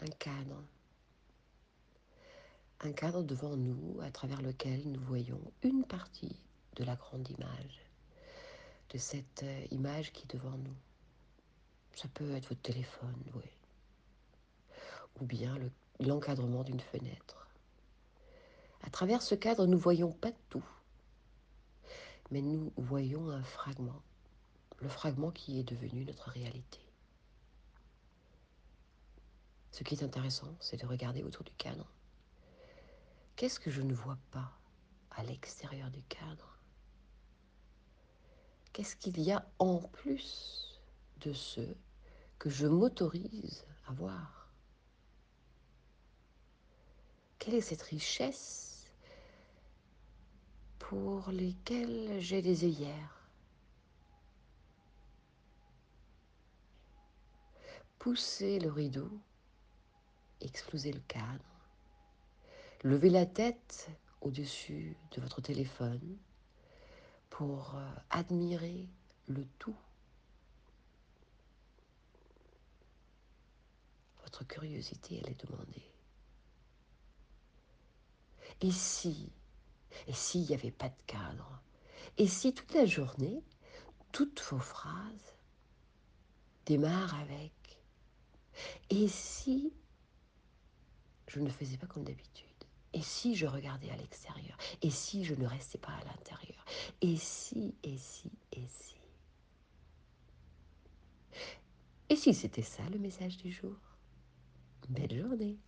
un cadre. Un cadre devant nous à travers lequel nous voyons une partie de la grande image, de cette euh, image qui est devant nous. Ça peut être votre téléphone, oui. Ou bien l'encadrement d'une fenêtre. À travers ce cadre, nous voyons pas tout, mais nous voyons un fragment, le fragment qui est devenu notre réalité. Ce qui est intéressant, c'est de regarder autour du cadre. Qu'est-ce que je ne vois pas à l'extérieur du cadre? Qu'est-ce qu'il y a en plus de ce que je m'autorise à voir? Quelle est cette richesse pour lesquelles j'ai des œillères? Pousser le rideau, exploser le cadre, lever la tête au-dessus de votre téléphone pour euh, admirer le tout. Votre curiosité, elle est demandée. Et si, et s'il n'y avait pas de cadre, et si toute la journée, toutes vos phrases démarrent avec et si je ne faisais pas comme d'habitude. Et si je regardais à l'extérieur? Et si je ne restais pas à l'intérieur? Et si, et si, et si? Et si c'était ça le message du jour? Belle journée